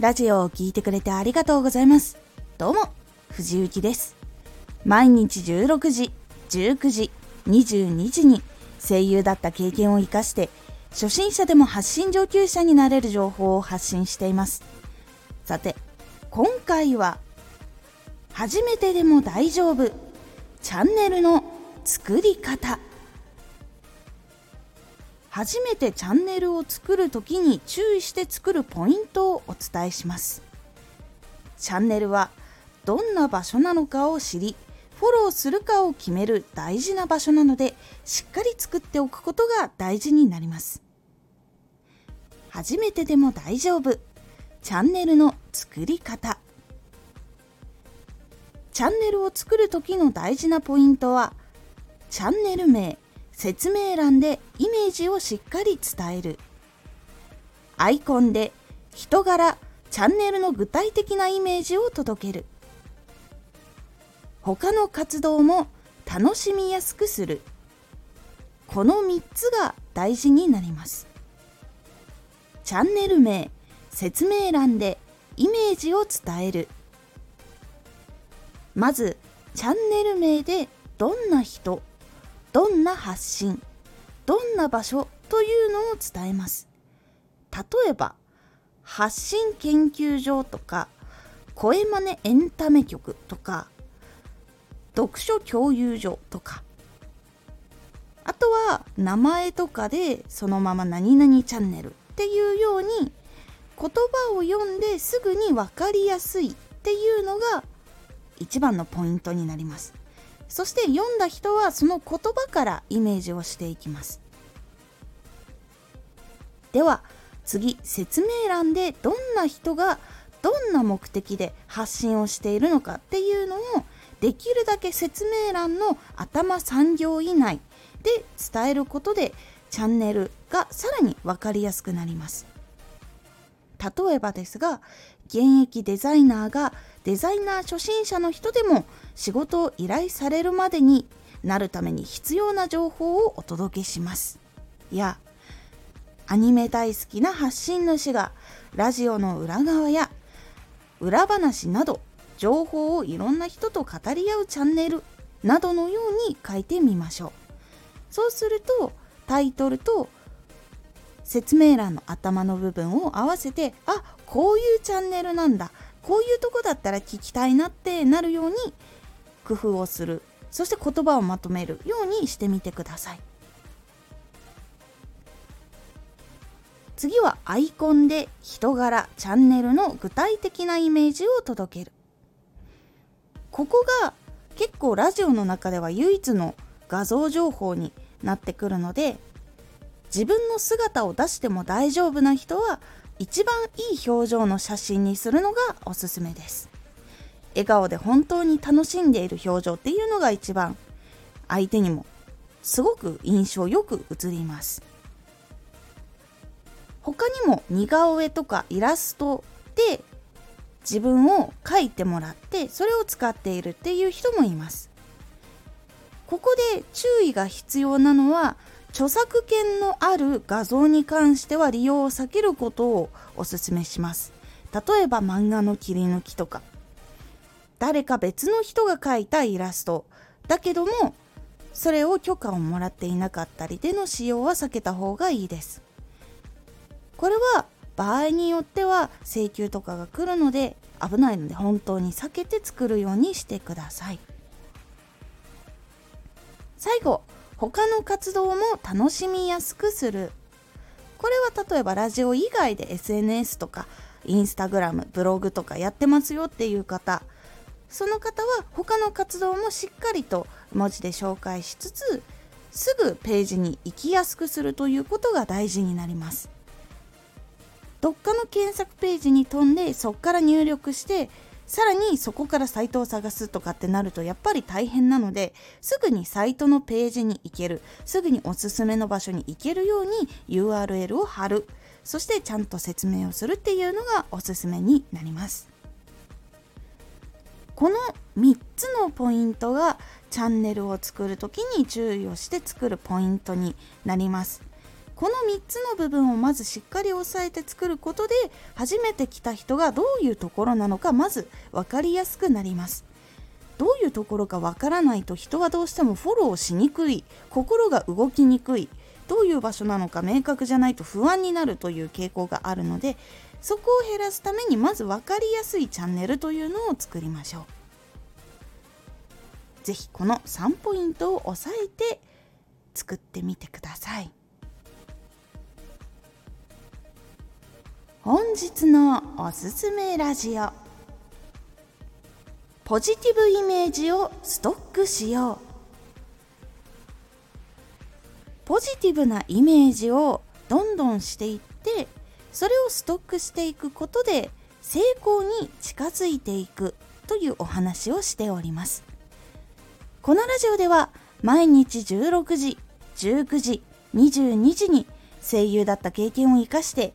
ラジオを聴いてくれてありがとうございます。どうも、藤幸です。毎日16時、19時、22時に声優だった経験を活かして、初心者でも発信上級者になれる情報を発信しています。さて、今回は、初めてでも大丈夫、チャンネルの作り方。初めてチャンネルを作る時に注意して作るポイントをお伝えします。チャンネルはどんな場所なのかを知りフォローするかを決める大事な場所なのでしっかり作っておくことが大事になります。初めてでも大丈夫。チャンネルの作り方。チャンネルを作る時の大事なポイントはチャンネル名。説明欄でイメージをしっかり伝える。アイコンで人柄チャンネルの具体的なイメージを届ける。他の活動も楽しみやすくする。この3つが大事になります。チャンネル名説明欄でイメージを伝える。まずチャンネル名でどんな人どんな発信どんな場所というのを伝えます。例えば発信研究所とか声真似エンタメ局とか読書共有所とかあとは名前とかでそのまま何々チャンネルっていうように言葉を読んですぐに分かりやすいっていうのが一番のポイントになります。そして読んだ人はその言葉からイメージをしていきます。では次説明欄でどんな人がどんな目的で発信をしているのかっていうのをできるだけ説明欄の頭3行以内で伝えることでチャンネルがさらに分かりやすくなります。例えばですが現役デザイナーがデザイナー初心者の人でも仕事を依頼されるまでになるために必要な情報をお届けします。やアニメ大好きな発信主がラジオの裏側や裏話など情報をいろんな人と語り合うチャンネルなどのように書いてみましょう。そうするとタイトルと説明欄の頭の部分を合わせてあこういうチャンネルなんだ。こういうとこだったら聞きたいなってなるように工夫をする。そして言葉をまとめるようにしてみてください。次はアイコンで人柄チャンネルの具体的なイメージを届ける。ここが結構ラジオの中では唯一の画像情報になってくるので自分の姿を出しても大丈夫な人は一番いい表情の写真にするのがおすすめです。笑顔で本当に楽しんでいる表情っていうのが一番相手にもすごく印象よく映ります。他にも似顔絵とかイラストで自分を描いてもらってそれを使っているっていう人もいます。ここで注意が必要なのは著作権のある画像に関しては利用を避けることをお勧めします。例えば漫画の切り抜きとか。誰か別の人が描いたイラスト。だけどもそれを許可をもらっていなかったりでの使用は避けた方がいいです。これは場合によっては請求とかが来るので危ないので本当に避けて作るようにしてください。最後他の活動も楽しみやすくする。これは例えばラジオ以外で SNS とかインスタグラムブログとかやってますよっていう方。その方は他の活動もしっかりと文字で紹介しつつすぐページに行きやすくするということが大事になります。どっかの検索ページに飛んでそこから入力してさらにそこからサイトを探すとかってなるとやっぱり大変なのですぐにサイトのページに行けるすぐにおすすめの場所に行けるように URL を貼る。そしてちゃんと説明をするっていうのがおすすめになります。この3つのポイントがチャンネルを作る時に注意をして作るポイントになります。この3つの部分をまずしっかり押さえて作ることで初めて来た人がどういうところなのかまず分かりやすくなります。どういうところかわからないと人はどうしてもフォローしにくい。心が動きにくい。どういう場所なのか明確じゃないと不安になるという傾向があるのでそこを減らすためにまず分かりやすいチャンネルというのを作りましょう。是非この3ポイントを押さえて作ってみてください。本日のおすすめラジオ。ポジティブイメージをストックしよう。ポジティブなイメージをどんどんしていってそれをストックしていくことで成功に近づいていくというお話をしております。このラジオでは毎日16時19時22時に声優だった経験を生かして